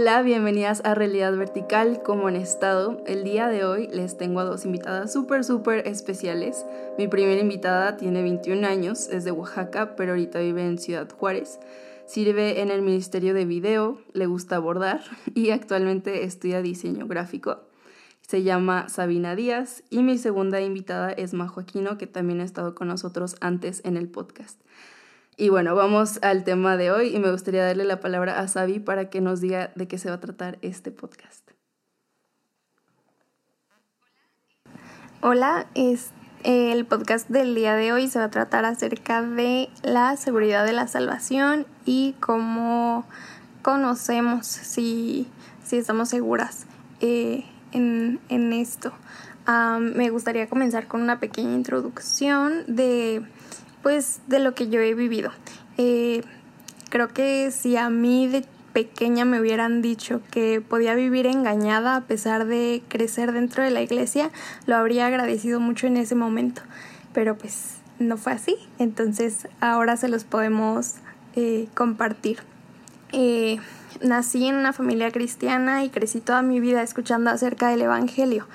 Hola, bienvenidas a Realidad Vertical como en estado. El día de hoy les tengo a dos invitadas súper, súper especiales. Mi primera invitada tiene 21 años, es de Oaxaca, pero ahorita vive en Ciudad Juárez. Sirve en el Ministerio de Video, le gusta bordar y actualmente estudia diseño gráfico. Se llama Sabina Díaz y mi segunda invitada es Majo Aquino, que también ha estado con nosotros antes en el podcast. Y bueno, vamos al tema de hoy y me gustaría darle la palabra a Sabi para que nos diga de qué se va a tratar este podcast. Hola, es, el podcast del día de hoy se va a tratar acerca de la seguridad de la salvación y cómo conocemos si, si estamos seguras eh, en, en, esto. me gustaría comenzar con una pequeña introducción de pues de lo que yo he vivido. Eh, creo que si a mí de pequeña me hubieran dicho que podía vivir engañada a pesar de crecer dentro de la iglesia, lo habría agradecido mucho en ese momento. Pero pues no fue así, entonces ahora se los podemos eh, compartir. Eh, nací en una familia cristiana y crecí toda mi vida escuchando acerca del Evangelio.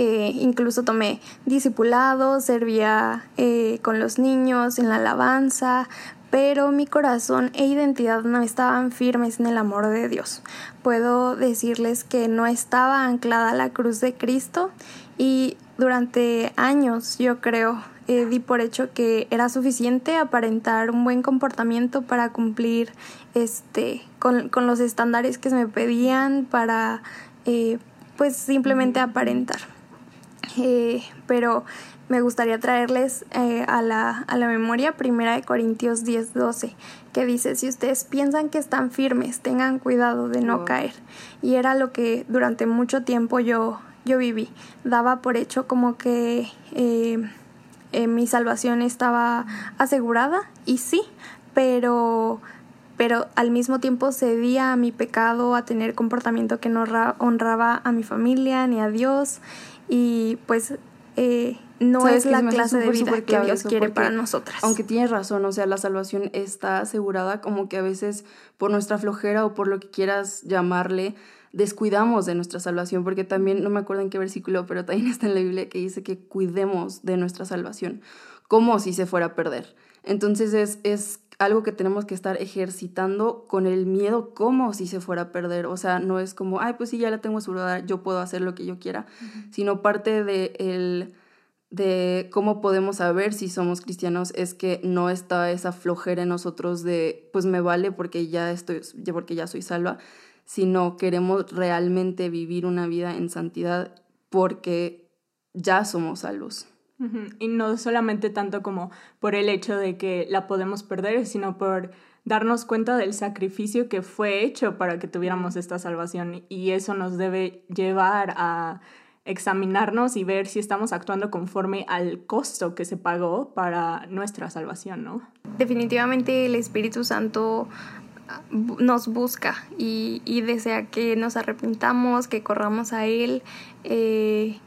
Eh, incluso tomé discipulado, servía eh, con los niños en la alabanza, pero mi corazón e identidad no estaban firmes en el amor de Dios. Puedo decirles que no estaba anclada a la cruz de Cristo y durante años yo creo eh, di por hecho que era suficiente aparentar un buen comportamiento para cumplir este con, con los estándares que se me pedían para pues simplemente aparentar. Eh, pero me gustaría traerles eh, a, la, a, la, memoria Primera de Corintios 10, 12, que dice, si ustedes piensan que están firmes, tengan cuidado de no caer. Y era lo que durante mucho tiempo yo, yo viví. Daba por hecho como que eh, mi salvación estaba asegurada, y sí, pero pero al mismo tiempo cedía a mi pecado, a tener comportamiento que no honraba a mi familia ni a Dios y pues eh, no es la clase de vida que Dios quiere para nosotras. Aunque tienes razón, o sea, la salvación está asegurada como que a veces por nuestra flojera o por lo que quieras llamarle, descuidamos de nuestra salvación, porque también, no me acuerdo en qué versículo, pero también está en la Biblia que dice que cuidemos de nuestra salvación, como si se fuera a perder. Entonces es, es algo que tenemos que estar ejercitando con el miedo como si se fuera a perder. O sea, no es como, ay, pues sí, ya la tengo asegurada, yo puedo hacer lo que yo quiera, sino parte de, el, de cómo podemos saber si somos cristianos es que no está esa flojera en nosotros de, pues me vale porque ya estoy, porque ya soy salva, sino queremos realmente vivir una vida en santidad porque ya somos salvos. Y no solamente tanto como por el hecho de que la podemos perder, sino por darnos cuenta del sacrificio que fue hecho para que tuviéramos esta salvación. Y eso nos debe llevar a examinarnos y ver si estamos actuando conforme al costo que se pagó para nuestra salvación, ¿no? Definitivamente el Espíritu Santo ah, nos busca y, desea que nos arrepintamos, que corramos a Él. Eh,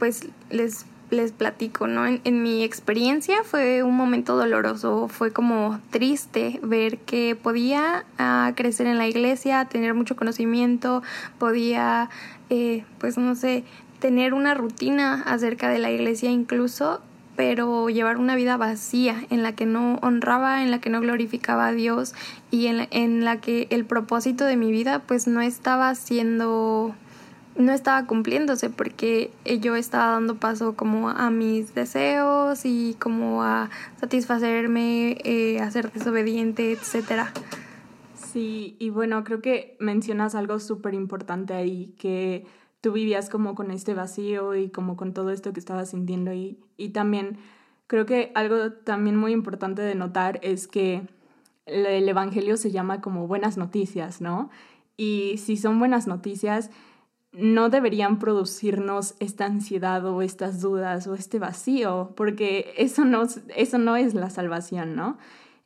pues les les platico, ¿no? En, mi experiencia fue un momento doloroso, fue como triste ver que podía ah, crecer en la iglesia, tener mucho conocimiento, podía, eh, pues no sé, tener una rutina acerca de la iglesia incluso, pero llevar una vida vacía en la que no honraba, en la que no glorificaba a Dios y en la, en la que el propósito de mi vida pues no estaba siendo no estaba cumpliéndose porque yo estaba dando paso como a mis deseos y como a satisfacerme, eh, a ser desobediente, etcétera. Sí, y bueno, creo que mencionas algo súper importante ahí, que tú vivías como con este vacío y como con todo esto que estabas sintiendo y, y también creo que algo también muy importante de notar es que el Evangelio se llama como buenas noticias, ¿no? Y si son buenas noticias, no deberían producirnos esta ansiedad o estas dudas o este vacío, porque eso no, eso no es la salvación, ¿no?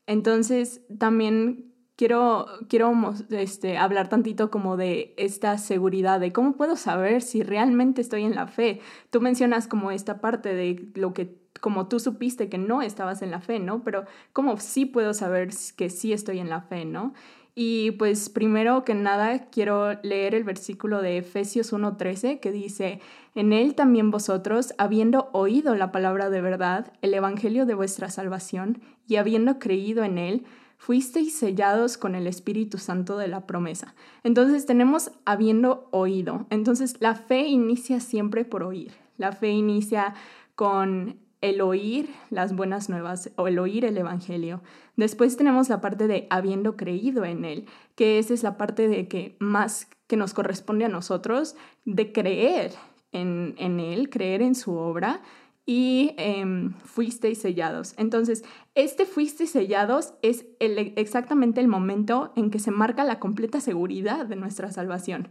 Entonces, también quiero, quiero este, hablar tantito como de esta seguridad, de cómo puedo saber si realmente estoy en la fe. Tú mencionas como esta parte de lo que, como tú supiste que no estabas en la fe, ¿no? Pero cómo sí puedo saber que sí estoy en la fe, ¿no? Y pues primero que nada quiero leer el versículo de Efesios 1.13 que dice, en él también vosotros, habiendo oído la palabra de verdad, el Evangelio de vuestra salvación, y habiendo creído en él, fuisteis sellados con el Espíritu Santo de la promesa. Entonces tenemos habiendo oído. Entonces la fe inicia siempre por oír. La fe inicia con el oír las buenas nuevas o el oír el Evangelio. Después tenemos la parte de habiendo creído en Él, que esa es la parte de que más que nos corresponde a nosotros, de creer en, en Él, creer en su obra y eh, fuisteis sellados. Entonces, este fuisteis sellados es exactamente el momento en que se marca la completa seguridad de nuestra salvación.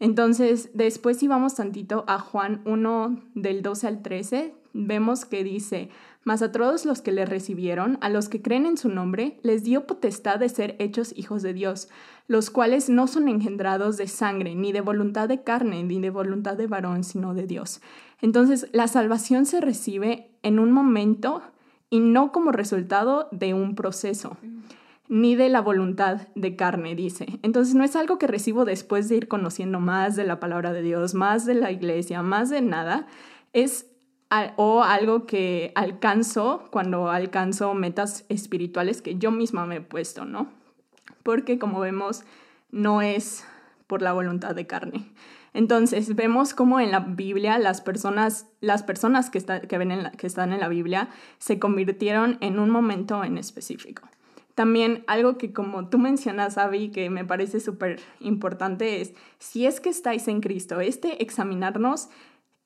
Entonces, después si vamos tantito a Juan 1 del 12 al 13, vemos que dice, mas a todos los que le recibieron, a los que creen en su nombre, les dio potestad de ser hechos hijos de Dios, los cuales no son engendrados de sangre, ni de voluntad de carne, ni de voluntad de varón, sino de Dios. Entonces, la salvación se recibe en un momento y no como resultado de un proceso ni de la voluntad de carne, dice. Entonces no es algo que recibo después de ir conociendo más de la palabra de Dios, más de la iglesia, más de nada. Es o algo que alcanzo cuando alcanzo metas espirituales que yo misma me he puesto, ¿no? Porque como vemos, no es por la voluntad de carne. Entonces, vemos cómo en la Biblia las personas, las personas que, que, ven que están en la Biblia se convirtieron en un momento en específico. También algo que como tú mencionas, Abby, que me parece súper importante es, si es que estáis en Cristo, este examinarnos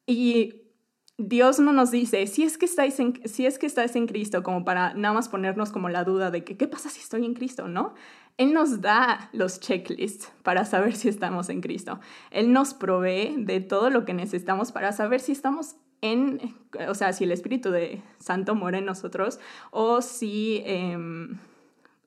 y Dios no nos dice, si es que estáis en, si es que estáis en Cristo, como para nada más ponernos como la duda de que, ¿qué pasa si estoy en Cristo? ¿No? Él nos da los checklists para saber si estamos en Cristo. Él nos provee de todo lo que necesitamos para saber si estamos en, o sea, si el Espíritu de Santo mora en nosotros o si, em,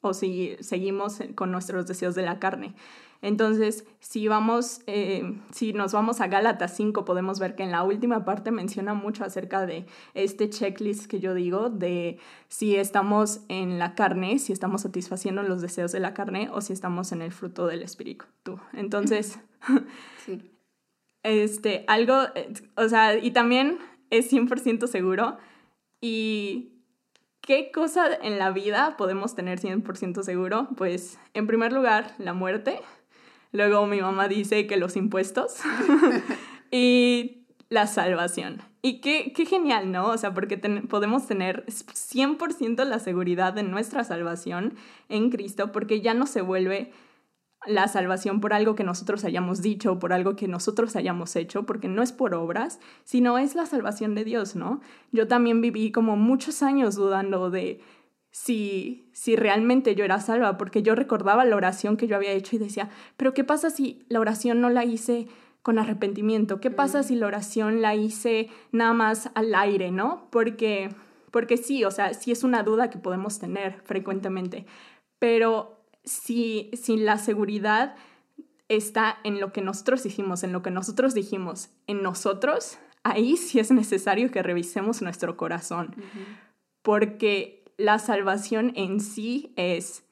o si seguimos con nuestros deseos de la carne. Entonces, si, vamos, eh, si nos vamos a Gálatas 5, podemos ver que en la última parte menciona mucho acerca de este checklist que yo digo, de si estamos en la carne, si estamos satisfaciendo los deseos de la carne o si estamos en el fruto del espíritu. Entonces, este, algo, o sea, y también es 100% seguro. ¿Y qué cosa en la vida podemos tener 100% seguro? Pues, en primer lugar, la muerte. Luego mi mamá dice que los impuestos y la salvación. Y qué, qué genial, ¿no? O sea, porque podemos tener 100% la seguridad de nuestra salvación en Cristo porque ya no se vuelve la salvación por algo que nosotros hayamos dicho, por algo que nosotros hayamos hecho, porque no es por obras, sino es la salvación de Dios, ¿no? Yo también viví como muchos años dudando de si, si realmente yo era salva, porque yo recordaba la oración que yo había hecho y decía, pero ¿qué pasa si la oración no la hice con arrepentimiento? ¿Qué pasa si la oración la hice nada más al aire, no? Porque, porque sí, o sea, sí es una duda que podemos tener frecuentemente, pero si, si la seguridad está en lo que nosotros hicimos, en lo que nosotros dijimos, en nosotros, ahí sí es necesario que revisemos nuestro corazón, porque la salvación en sí es,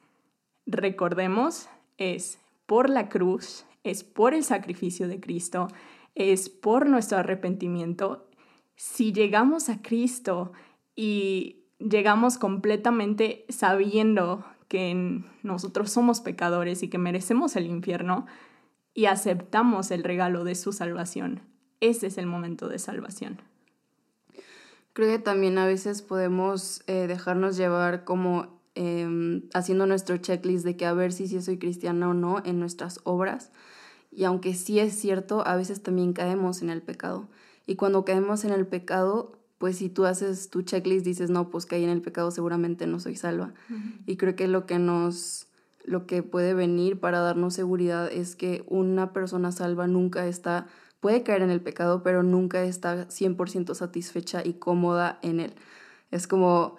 recordemos, es por la cruz, es por el sacrificio de Cristo, es por nuestro arrepentimiento. Si llegamos a Cristo y llegamos completamente sabiendo que nosotros somos pecadores y que merecemos el infierno y aceptamos el regalo de su salvación, ese es el momento de salvación. Creo que también a veces podemos eh, dejarnos llevar como em, haciendo nuestro checklist de que a ver si, si soy cristiana o no en nuestras obras. Y aunque sí es cierto, a veces también caemos en el pecado. Y cuando caemos en el pecado, pues si tú haces tu checklist dices, no, pues caí en el pecado, seguramente no soy salva. Y creo que lo que nos, lo que puede venir para darnos seguridad es que una persona salva nunca está puede caer en el pecado, pero nunca está 100% satisfecha y cómoda en él. Es como,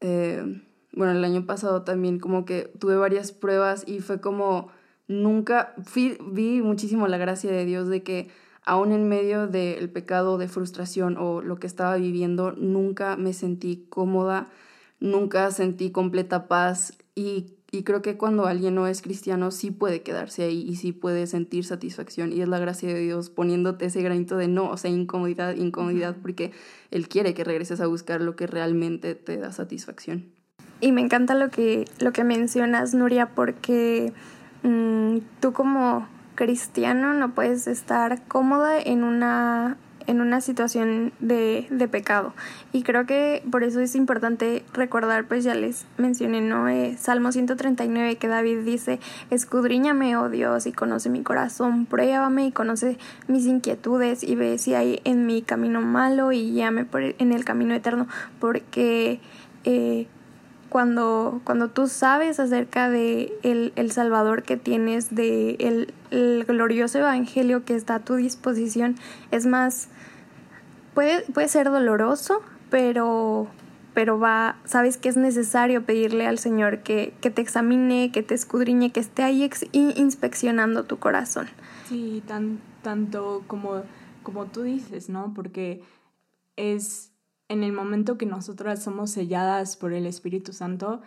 eh, bueno, el año pasado también como que tuve varias pruebas y fue como, nunca, vi muchísimo la gracia de Dios de que aún en medio del pecado, de frustración o lo que estaba viviendo, nunca me sentí cómoda, nunca sentí completa paz y y creo que cuando alguien no es cristiano sí puede quedarse ahí y sí puede sentir satisfacción. Y es la gracia de Dios poniéndote ese granito de no, o sea, incomodidad, incomodidad, porque Él quiere que regreses a buscar lo que realmente te da satisfacción. Y me encanta lo que, lo que mencionas, Nuria, porque mm, tú como cristiano no puedes estar cómoda en una en una situación de, de, pecado. Y creo que por eso es importante recordar, pues ya les mencioné, ¿no? Eh, Salmo 139 que David dice, escudriñame, oh Dios, y conoce mi corazón, pruébame y conoce mis inquietudes y ve si hay en mi camino malo y llame por, en el camino eterno, porque... Eh, cuando, cuando tú sabes acerca de el, el Salvador que tienes, de el, el, glorioso Evangelio que está a tu disposición, es más, puede, puede ser doloroso, pero, pero va, sabes que es necesario pedirle al Señor que, que te examine, que te escudriñe, que esté ahí inspeccionando tu corazón. Sí, tan, tanto como, como tú dices, ¿no? Porque es en el momento que nosotras somos selladas por el Espíritu Santo,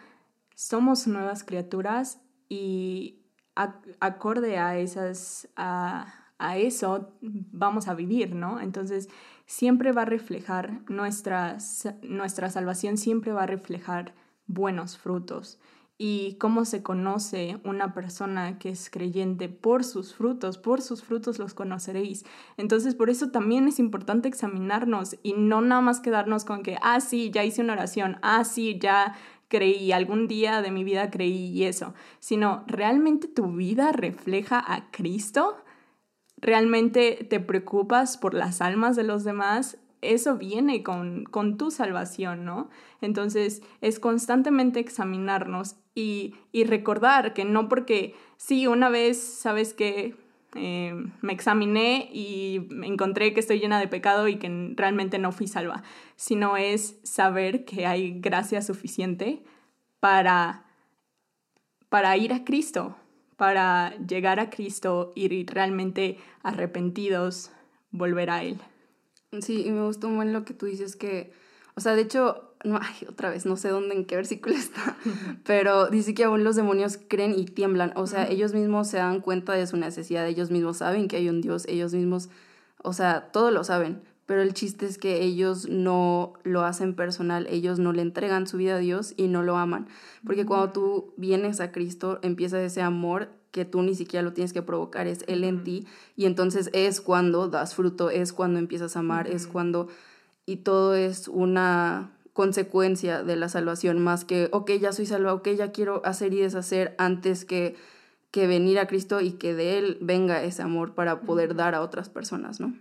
somos nuevas criaturas y acorde a esas a, a, eso vamos a vivir, ¿no? Entonces siempre va a reflejar nuestra, nuestra salvación siempre va a reflejar buenos frutos y cómo se conoce una persona que es creyente por sus frutos, por sus frutos los conoceréis. Entonces, por eso también es importante examinarnos y no nada más quedarnos con que, ah, sí, ya hice una oración, ah, sí, ya creí, algún día de mi vida creí y eso, sino realmente tu vida refleja a Cristo, realmente te preocupas por las almas de los demás, eso viene con, con tu salvación, ¿no? Entonces es constantemente examinarnos y, y recordar que no porque, sí, una vez, sabes que eh, me examiné y encontré que estoy llena de pecado y que realmente no fui salva, sino es saber que hay gracia suficiente para, para ir a Cristo, para llegar a Cristo y realmente arrepentidos volver a Él. Sí, y me gustó muy lo que tú dices que, o sea, de hecho, no, ay, otra vez, no sé dónde, en qué versículo está, pero dice que aún los demonios creen y tiemblan, o sea, ellos mismos se dan cuenta de su necesidad, ellos mismos saben que hay un Dios, ellos mismos, o sea, todo lo saben, pero el chiste es que ellos no lo hacen personal, ellos no le entregan su vida a Dios y no lo aman, porque cuando tú vienes a Cristo, empieza ese amor que tú ni siquiera lo tienes que provocar, es Él en ti, y entonces es cuando das fruto, es cuando empiezas a amar, es cuando, y todo es una consecuencia de la salvación, más que, ok, ya soy salva, ok, ya quiero hacer y deshacer antes que, que venir a Cristo y que de Él venga ese amor para poder dar a otras personas, ¿no?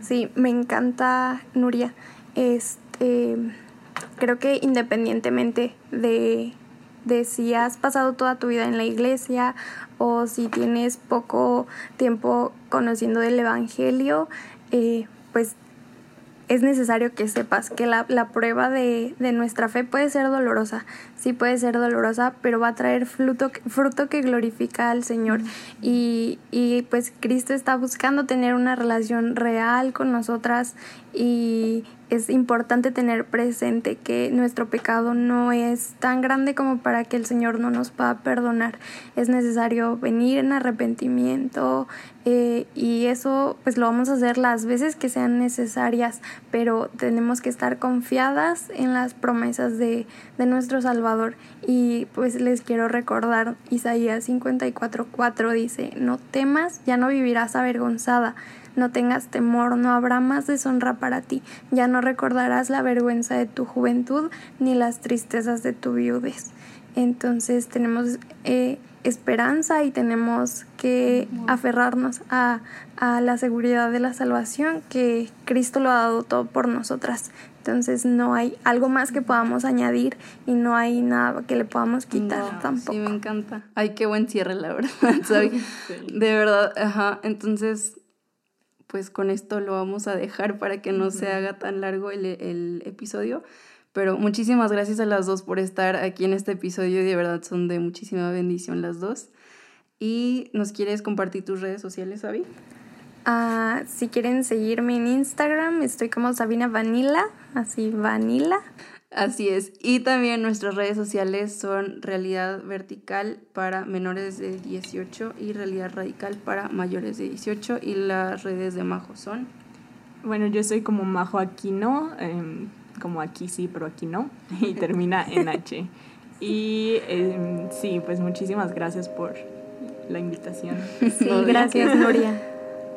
Sí, me encanta, Nuria. Este, creo que independientemente de de si has pasado toda tu vida en la iglesia o si tienes poco tiempo conociendo del Evangelio, eh, pues es necesario que sepas que la, la prueba de, de, nuestra fe puede ser dolorosa, sí puede ser dolorosa, pero va a traer fruto, fruto que glorifica al Señor. Y, y pues Cristo está buscando tener una relación real con nosotras y es importante tener presente que nuestro pecado no es tan grande como para que el Señor no nos pueda perdonar. Es necesario venir en arrepentimiento eh, y eso pues lo vamos a hacer las veces que sean necesarias, pero tenemos que estar confiadas en las promesas de, de nuestro Salvador. Y pues les quiero recordar Isaías 54:4 dice, no temas, ya no vivirás avergonzada no tengas temor, no habrá más deshonra para ti, ya no recordarás la vergüenza de tu juventud ni las tristezas de tu viudez. Entonces tenemos eh, esperanza y tenemos que aferrarnos a, a la seguridad de la salvación que Cristo lo ha dado todo por nosotras. Entonces no hay algo más que podamos añadir y no hay nada que le podamos quitar tampoco. Sí, me encanta. Ay, qué buen cierre, la verdad. De verdad, ajá. Entonces, pues con esto lo vamos a dejar para que no se haga tan largo el, el, episodio. Pero muchísimas gracias a las dos por estar aquí en este episodio y de verdad son de muchísima bendición las dos. ¿Y nos quieres compartir tus redes sociales, Sabi? Uh, si quieren seguirme en Instagram, estoy como Sabina Vanilla, así Vanilla. Así es. Y también nuestras redes sociales son Realidad Vertical para menores de 18 y Realidad Radical para mayores de 18. Y las redes de Majo son. Bueno, yo soy como Majo Aquino, eh, como aquí sí, pero aquí no. Y termina en H. Y eh, sí, pues muchísimas gracias por la invitación. Sí, gracias, Nuria.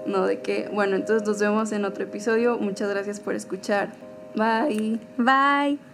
No, de qué. Bueno, entonces nos vemos en otro episodio. Muchas gracias por escuchar. Bye. Bye.